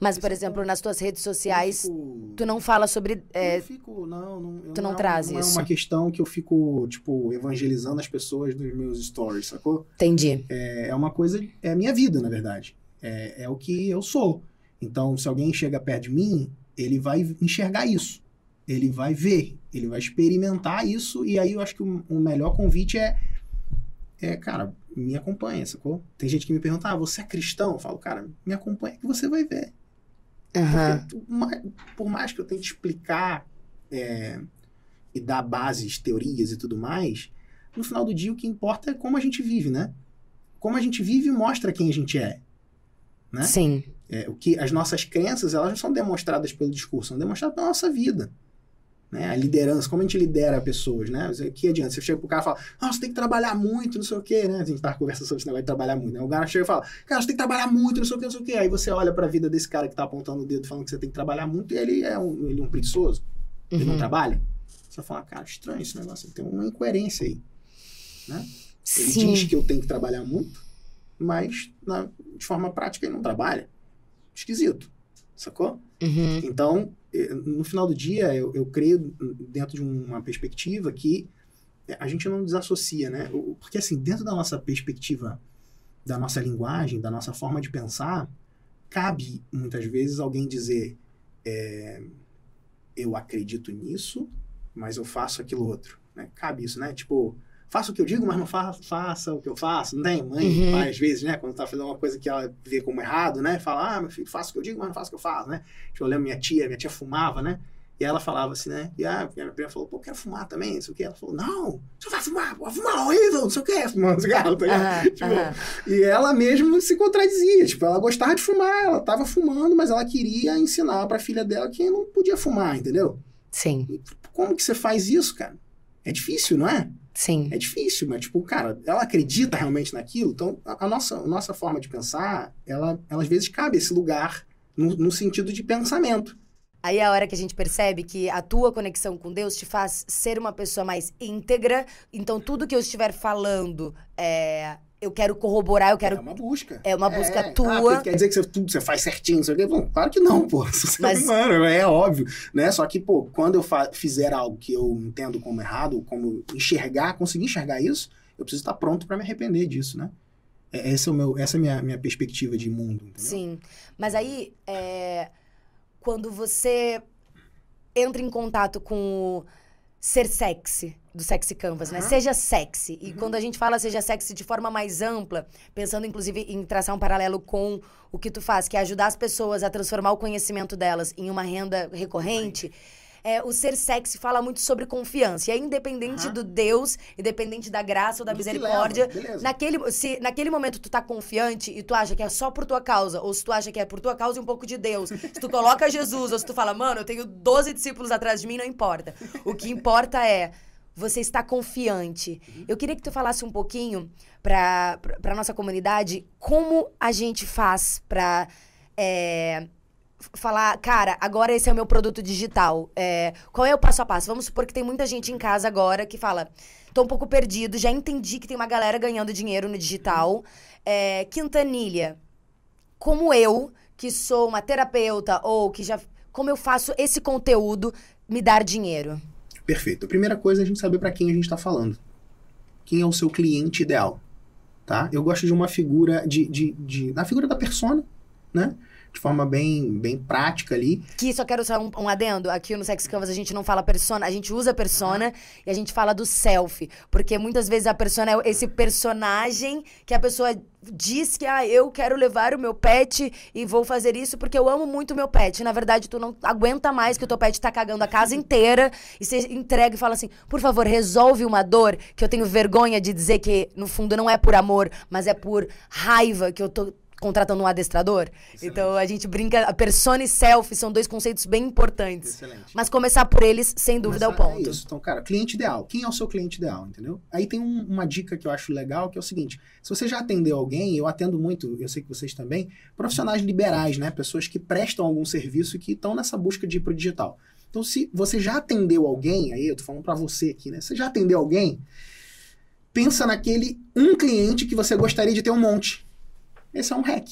Mas, por exemplo, nas tuas redes sociais, Fico- tu não fala sobre. é, eu fico, não, não, tu não é- traz não isso. é uma questão que eu fico, tipo, evangelizando as pessoas nos meus stories, sacou? entendi. É, é uma coisa, é a minha vida, na verdade. É, é o que eu sou. Então, se alguém chega perto de mim, ele vai enxergar isso. Ele vai ver, ele vai experimentar isso, e aí eu acho que o, o melhor convite é, é, cara, me acompanha, sacou? Tem gente que me pergunta, ah, você é cristão? Eu falo, cara, me acompanha que você vai ver. Ma- por mais que eu tente explicar é, e dar bases, teorias e tudo mais, no final do dia o que importa é como a gente vive, né? Como a gente vive mostra quem a gente é. Né? Sim. É, o que as nossas crenças elas não são demonstradas pelo discurso, são demonstradas pela nossa vida. Né? A liderança, como a gente lidera pessoas, né? O que adianta? Você chega pro cara e fala, ah, você tem que trabalhar muito, não sei o quê, né? A gente tava conversando sobre esse negócio de trabalhar muito, né? O cara chega e fala, cara, você tem que trabalhar muito, não sei o quê, não sei o quê. Aí você olha pra vida desse cara que tá apontando o dedo falando que você tem que trabalhar muito e ele é um, ele é um preguiçoso, ele não Uhum. trabalha. Você fala, cara, estranho esse negócio, tem uma incoerência aí. Ele Sim. diz que eu tenho que trabalhar muito, mas na- de forma prática ele não trabalha. Esquisito, sacou? Uhum. Então, no final do dia, eu, eu creio dentro de uma perspectiva que a gente não desassocia, né? Porque, assim, dentro da nossa perspectiva, da nossa linguagem, da nossa forma de pensar, cabe, muitas vezes, alguém dizer eh, eu acredito nisso, mas eu faço aquilo outro, né? Cabe isso, né? Tipo, faça o que eu digo, mas não fa faça o que eu faço. Não tem? Mãe, Uhum. pai, às vezes, né? Quando tá fazendo uma coisa que ela vê como errado, né? Fala, ah, meu filho, faça o que eu digo, mas não faça o que eu faço, né? Tipo, eu lembro minha tia, minha tia fumava, né? E ela falava assim, né? E a minha prima falou, pô, eu quero fumar também, não sei o quê. Ela falou, não, você vai fumar, vai fumar horrível, não sei o quê, fumando cigarro, tá ligado? Aham, Tipo, aham. E ela mesmo se contradizia, tipo, ela gostava de fumar, ela tava fumando, mas ela queria ensinar pra filha dela que não podia fumar, entendeu? Sim, Como que você faz isso, cara? É difícil, não é? Sim. É difícil, mas, tipo, cara, ela acredita realmente naquilo, então a, a nossa, a nossa forma de pensar, ela, ela às vezes cabe esse lugar no, no sentido de pensamento. Aí é a hora que a gente percebe que a tua conexão com Deus te faz ser uma pessoa mais íntegra. Então, tudo que eu estiver falando, é, eu quero corroborar, eu quero. É uma busca. É uma busca Ah, tua. porque quer dizer que você, tudo você faz certinho, não sei o quê? Bom, claro que não, pô. Você Mas- é humano, é óbvio, né? Só que, pô, quando eu fizer algo que eu entendo como errado, como enxergar, conseguir enxergar isso, eu preciso estar pronto pra me arrepender disso, né? É- Esse é o meu, essa é a minha, minha perspectiva de mundo, entendeu? Sim. Mas aí, é, quando você entra em contato com o ser sexy, do Sexy Canvas, né? Seja sexy. E Uhum. quando a gente fala seja sexy de forma mais ampla, pensando inclusive em traçar um paralelo com o que tu faz, que é ajudar as pessoas a transformar o conhecimento delas em uma renda recorrente. É, o ser sexy fala muito sobre confiança. E aí, independente Aham. do Deus, independente da graça ou da misericórdia, leva. Naquele, se naquele momento tu tá confiante e tu acha que é só por tua causa, ou se tu acha que é por tua causa e um pouco de Deus, se tu coloca Jesus, ou se tu fala, mano, eu tenho 12 discípulos atrás de mim, não importa. O que importa é você estar confiante. Eu queria que tu falasse um pouquinho pra, pra nossa comunidade como a gente faz pra. é, falar, cara, agora esse é o meu produto digital. É, qual é o passo a passo? Vamos supor que tem muita gente em casa agora que fala, tô um pouco perdido, já entendi que tem uma galera ganhando dinheiro no digital. É, Quintanilha, como eu, que sou uma terapeuta ou que já. Como eu faço esse conteúdo me dar dinheiro? Perfeito. A primeira coisa é a gente saber para quem a gente está falando. Quem é o seu cliente ideal, tá? Eu gosto de uma figura de, de, de na figura da persona, né? De forma bem, bem prática ali. Que só quero só um, um adendo. Aqui no Sex Canvas a gente não fala persona, a gente usa persona e a gente fala do self. Porque muitas vezes a persona é esse personagem que a pessoa diz que, ah, eu quero levar o meu pet e vou fazer isso porque eu amo muito o meu pet. Na verdade, tu não aguenta mais que o teu pet tá cagando a casa inteira e você entrega e fala assim, por favor, resolve uma dor que eu tenho vergonha de dizer que, no fundo, não é por amor, mas é por raiva que eu tô contratando um adestrador. Então a gente brinca, a persona e self são dois conceitos bem importantes. Excelente. Mas começar por eles, sem dúvida, é o Começar ponto. isso. Então, cara, cliente ideal. Quem é o seu cliente ideal, entendeu? Aí tem um- uma dica que eu acho legal, que é o seguinte: se você já atendeu alguém, eu atendo muito, eu sei que vocês também, profissionais liberais, né? Pessoas que prestam algum serviço e que estão nessa busca de ir pro digital. Então, se você já atendeu alguém, aí eu tô falando pra você aqui, né? Você já atendeu alguém, pensa naquele um cliente que você gostaria de ter um monte. Esse é um hack.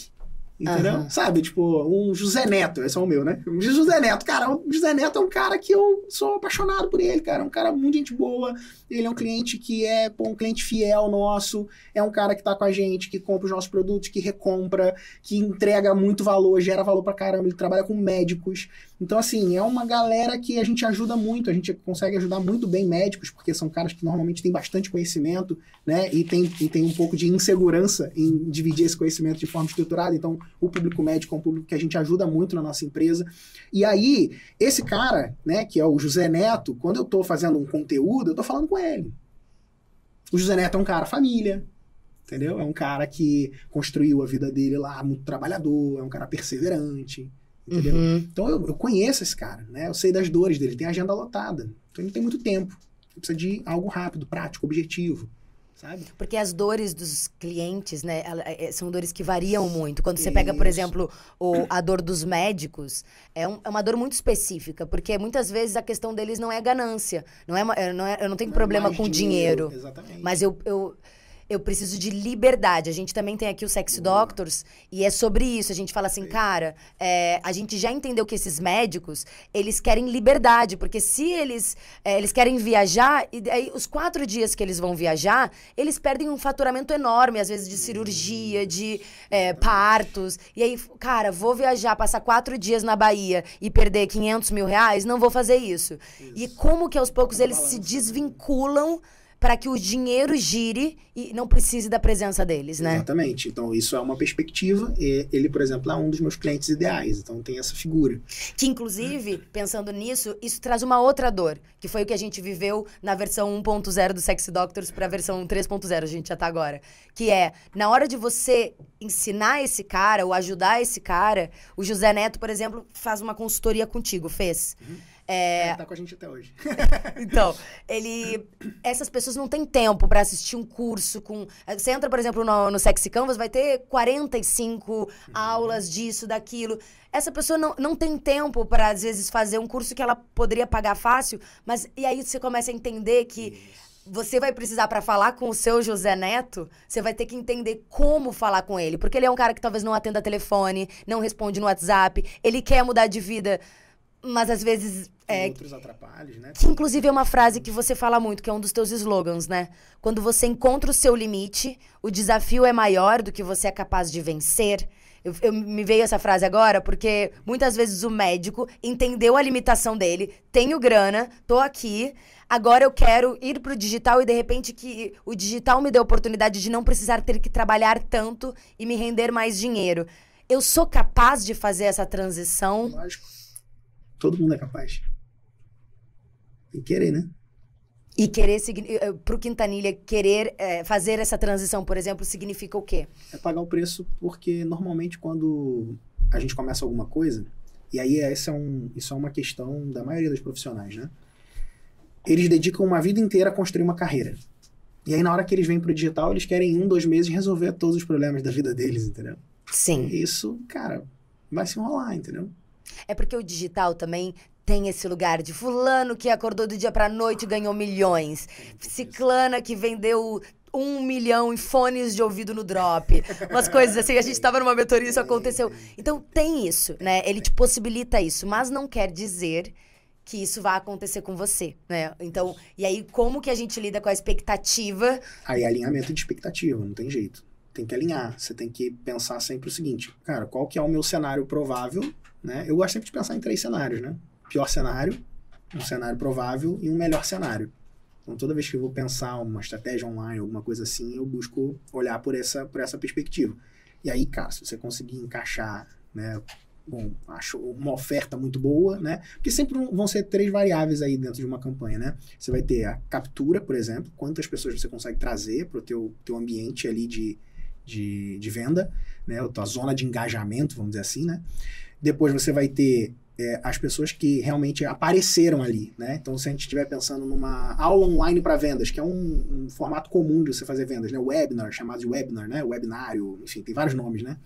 Entendeu? Aham. Sabe? Tipo, um José Neto, esse é o meu, né? Um José Neto, cara, o José Neto é um cara que eu sou apaixonado por ele, cara. É um cara muito gente boa. Ele é um cliente que é pô, um cliente fiel nosso. É um cara que tá com a gente, que compra os nossos produtos, que recompra, que entrega muito valor, gera valor pra caramba. Ele trabalha com médicos. Então, assim, é uma galera que a gente ajuda muito. A gente consegue ajudar muito bem médicos, porque são caras que normalmente têm bastante conhecimento, né? E tem, e tem um pouco de insegurança em dividir esse conhecimento de forma estruturada. Então, o público médico é um público que a gente ajuda muito na nossa empresa. E aí, esse cara, né, que é o José Neto, quando eu tô fazendo um conteúdo, eu tô falando com ele. O José Neto é um cara família, entendeu? É um cara que construiu a vida dele lá, muito trabalhador, é um cara perseverante, entendeu? Uhum. Então eu, eu conheço esse cara, né? Eu sei das dores dele, tem agenda lotada. Então ele não tem muito tempo. Ele precisa de algo rápido, prático, objetivo, sabe? Porque as dores dos clientes, né, ela- é- são dores que variam muito. Quando você pega, por exemplo, o- a dor dos médicos, é, um- é uma dor muito específica, porque muitas vezes a questão deles não é ganância. Não é, é- não é- eu não tenho problema Mais com dinheiro. Exatamente. Mas eu, eu, eu preciso de liberdade. A gente também tem aqui o Sex Doctors e é sobre isso. A gente fala assim, cara, é, a gente já entendeu que esses médicos, eles querem liberdade, porque se eles, é, eles querem viajar, e daí os quatro dias que eles vão viajar, eles perdem um faturamento enorme, às vezes de cirurgia, de é, partos. E aí, cara, vou viajar, passar quatro dias na Bahia e perder 500 mil reais? Não vou fazer isso. E como que aos poucos eles se desvinculam para que o dinheiro gire e não precise da presença deles, né? Exatamente. Então, isso é uma perspectiva. E ele, por exemplo, é um dos meus clientes ideais. Então, tem essa figura. Que, inclusive, pensando nisso, isso traz uma outra dor, que foi o que a gente viveu na versão 1.0 do Sexy Doctors para a versão 3.0, a gente já tá agora. Que é, na hora de você ensinar esse cara ou ajudar esse cara, o José Neto, por exemplo, faz uma consultoria contigo, fez? É, É, tá com a gente até hoje. Então, ele. Essas pessoas não têm tempo pra assistir um curso com. Você entra, por exemplo, no, no Sexy Canvas, vai ter 45 aulas disso, daquilo. Essa pessoa não, não tem tempo pra, às vezes, fazer um curso que ela poderia pagar fácil, mas. E aí você começa a entender que. Você vai precisar pra falar com o seu José Neto, você vai ter que entender como falar com ele, porque ele é um cara que talvez não atenda telefone, não responde no WhatsApp, ele quer mudar de vida, mas às vezes é, outros atrapalhos, né? que inclusive é uma frase que você fala muito, que é um dos teus slogans, né? Quando você encontra o seu limite, o desafio é maior do que você é capaz de vencer. Eu, eu- me veio essa frase agora porque muitas vezes o médico entendeu a limitação dele, tenho grana, tô aqui, agora eu quero ir pro digital e de repente que o digital me dê a oportunidade de não precisar ter que trabalhar tanto e me render mais dinheiro. Eu sou capaz de fazer essa transição? Lógico. Todo mundo é capaz. Tem que querer, né? E querer, signi- eh, pro Quintanilha, querer eh, fazer essa transição, por exemplo, significa o quê? É pagar o preço porque normalmente quando a gente começa alguma coisa, e aí essa é um, isso é uma questão da maioria dos profissionais, né? Eles dedicam uma vida inteira a construir uma carreira. E aí na hora que eles vêm pro digital, eles querem em um, dois meses resolver todos os problemas da vida deles, entendeu? Sim. Isso, cara, vai se enrolar, entendeu? É porque o digital também tem esse lugar de fulano que acordou do dia pra noite e ganhou milhões. Ciclana que vendeu um milhão em fones de ouvido no drop. Umas coisas assim, a gente tava numa mentoria e isso aconteceu. Então tem isso, né? Ele te possibilita isso, mas não quer dizer que isso vai acontecer com você, né? Então, e aí como que a gente lida com a expectativa? Aí alinhamento de expectativa, não tem jeito. Tem que alinhar. Você tem que pensar sempre o seguinte, cara, qual que é o meu cenário provável, né? Eu gosto sempre de pensar em três cenários, né? Pior cenário, um cenário provável e um melhor cenário. Então, toda vez que eu vou pensar uma estratégia online, alguma coisa assim, eu busco olhar por essa, por essa perspectiva. E aí, cara, se você conseguir encaixar, né? Bom, acho uma oferta muito boa, né? Porque sempre vão ser três variáveis aí dentro de uma campanha, né? Você vai ter a captura, por exemplo, quantas pessoas você consegue trazer para o teu, teu ambiente ali de, de, de venda, né? A tua zona de engajamento, vamos dizer assim, né? Depois você vai ter é, as pessoas que realmente apareceram ali, né? Então, se a gente estiver pensando numa aula online para vendas, que é um, um formato comum de você fazer vendas, né? Webinar, chamado de webinar, né? Webinário, enfim, tem vários nomes, né?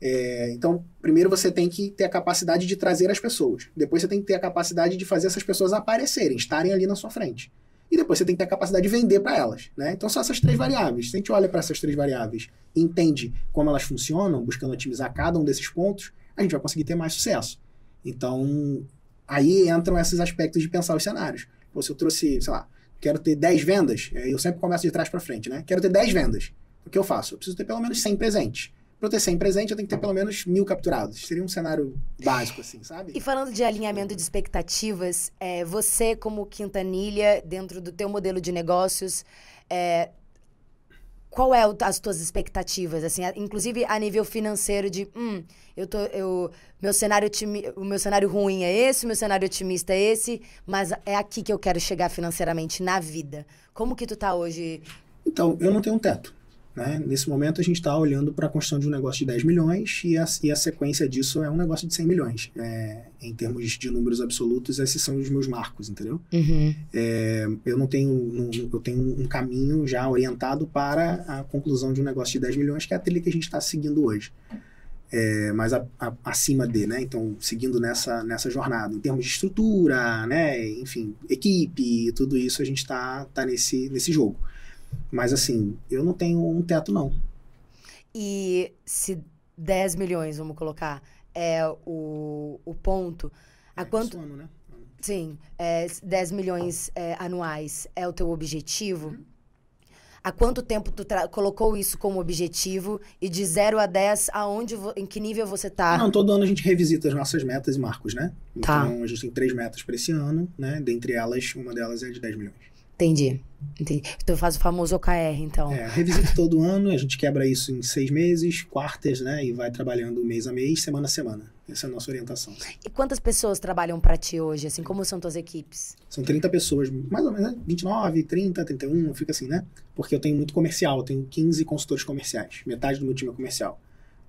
É, então, primeiro você tem que ter a capacidade de trazer as pessoas. Depois você tem que ter a capacidade de fazer essas pessoas aparecerem, estarem ali na sua frente. e depois você tem que ter a capacidade de vender para elas, né? Então são essas três variáveis. Se a gente olha para essas três variáveis entende como elas funcionam, buscando otimizar cada um desses pontos, a gente vai conseguir ter mais sucesso. Então, aí entram esses aspectos de pensar os cenários. Pô, se eu trouxe, sei lá, quero ter 10 vendas, eu sempre começo de trás para frente, né? Quero ter 10 vendas. O que eu faço? Eu preciso ter pelo menos 100 presentes. Para eu ter 100 presentes, eu tenho que ter pelo menos mil capturados. Seria um cenário básico, assim, sabe? E falando de alinhamento de expectativas, é, você, como Quintanilha, dentro do teu modelo de negócios, é, qual é as tuas expectativas, assim, inclusive a nível financeiro de, hum, eu tô, eu, meu cenário o meu cenário ruim é esse, o meu cenário otimista é esse, mas é aqui que eu quero chegar financeiramente na vida. Como que tu tá hoje? Então, eu não tenho um teto. Né? Nesse momento, a gente está olhando para a construção de um negócio de 10 milhões e a, e a sequência disso é um negócio de 100 milhões. É, em termos de números absolutos, esses são os meus marcos, entendeu? Uhum. É, eu não tenho, não, eu tenho um caminho já orientado para a conclusão de um negócio de 10 milhões, que é a trilha que a gente está seguindo hoje. É, mas a, a, acima de, né? Então, seguindo nessa, nessa jornada. Em termos de estrutura, né? Enfim, equipe, tudo isso, a gente está tá nesse, nesse jogo. Mas assim, eu não tenho um teto, não. E se 10 milhões, vamos colocar, é o, o ponto. A é, quanto. Ano, né? Sim, é, 10 milhões é, anuais é o teu objetivo. Uhum. Há quanto tempo tu colocou isso como objetivo? E de 0 a 10, aonde em que nível você tá? Não, todo ano a gente revisita as nossas metas e marcos, né? Tá. Então a gente tem três metas para esse ano, né? Dentre elas, uma delas é de 10 milhões. Entendi. Entendi. Então faz o famoso OKR, então. É, revisita todo ano, a gente quebra isso em seis meses, quartas, né? E vai trabalhando mês a mês, semana a semana. Essa é a nossa orientação. E quantas pessoas trabalham para ti hoje? Assim, como são tuas equipes? São 30 pessoas, mais ou menos, né? 29, 30, 31, fica assim, né? Porque eu tenho muito comercial, eu tenho 15 consultores comerciais. Metade do meu time é comercial.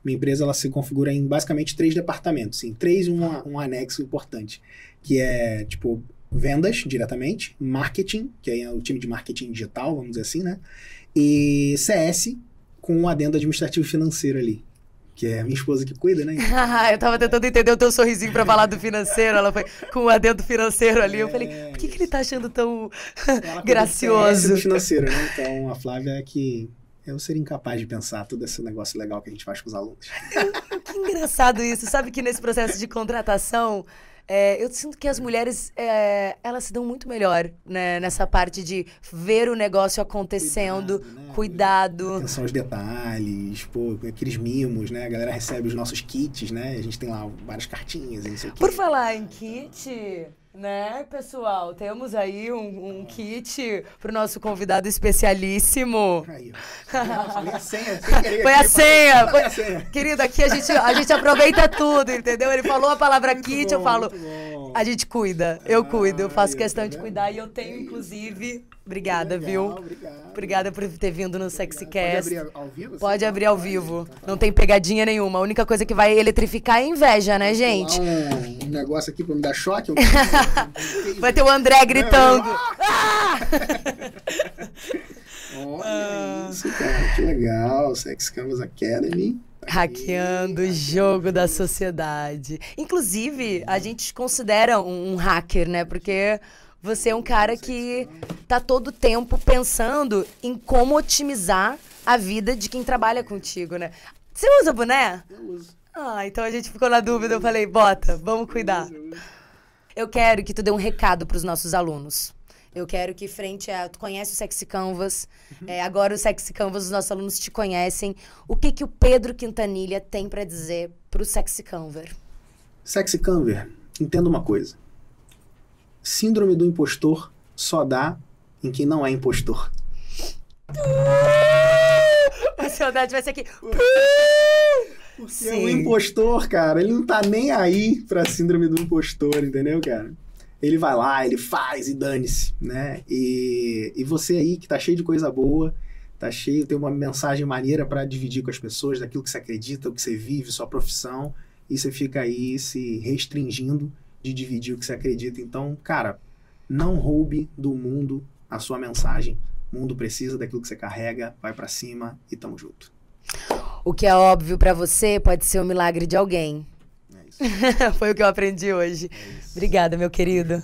Minha empresa ela se configura em basicamente três departamentos, sim, três e um, um anexo importante, que é tipo vendas diretamente, marketing, que aí é o time de marketing digital, vamos dizer assim, né? E CS com um adendo administrativo financeiro ali. Que é a minha esposa que cuida, né? eu tava tentando entender o teu sorrisinho pra falar do financeiro. Ela foi com o adendo financeiro ali. É, eu falei, por que, que ele tá achando tão gracioso? Do financeiro, né? Então a Flávia é que eu seria incapaz de pensar todo esse negócio legal que a gente faz com os alunos. que engraçado isso. Sabe que nesse processo de contratação, é, eu sinto que as mulheres, é, elas se dão muito melhor né, nessa parte de ver o negócio acontecendo, cuidado. Né? cuidado. Atenção aos detalhes, pô, aqueles mimos, né? A galera recebe os nossos kits, né? A gente tem lá várias cartinhas e não sei o Por falar em kit... Né, pessoal? Temos aí um, um kit pro nosso convidado especialíssimo. Aí, Foi a senha. Foi a senha. Foi a senha. Querido, aqui a gente, a gente aproveita tudo, entendeu? Ele falou a palavra muito kit, bom, eu falo. A gente cuida. Eu cuido, eu faço questão tá de cuidar e eu tenho, inclusive. Obrigada, legal, viu? Obrigado. Obrigada por ter vindo no SexyCast. Pode abrir ao vivo? Pode abrir ao vivo. Não tem pegadinha nenhuma. A única coisa que vai eletrificar é inveja, né, gente? Um, um negócio aqui pra me dar choque. vai ter o André gritando. Ah! Olha isso, cara. Que legal. Sex Canvas Academy. Hackeando o jogo da sociedade. Inclusive, a gente considera um, um hacker, né? Porque você é um cara que tá todo tempo pensando em como otimizar a vida de quem trabalha contigo, né? Você usa boné? Eu uso. Ah, então a gente ficou na dúvida. Eu falei, bota, vamos cuidar. Eu quero que tu dê um recado para os nossos alunos. Eu quero que frente a. Tu conhece o Sexy Canvas. Uhum. É, agora o Sexy Canvas, os nossos alunos te conhecem. O que, que o Pedro Quintanilha tem para dizer pro Sexy Canver? Sexy Canver, entenda uma coisa. Síndrome do impostor só dá em quem não é impostor. A saudade vai ser aqui. Porque Sim. o impostor, cara, ele não tá nem aí pra síndrome do impostor, entendeu, cara? Ele vai lá, ele faz e dane-se, né? E, e você aí que tá cheio de coisa boa, tá cheio, tem uma mensagem maneira para dividir com as pessoas daquilo que você acredita, o que você vive, sua profissão, e você fica aí se restringindo de dividir o que você acredita. Então, cara, não roube do mundo a sua mensagem. O mundo precisa daquilo que você carrega, vai para cima e tamo junto. O que é óbvio para você pode ser o um milagre de alguém. É isso. Foi o que eu aprendi hoje. É Obrigada, meu querido.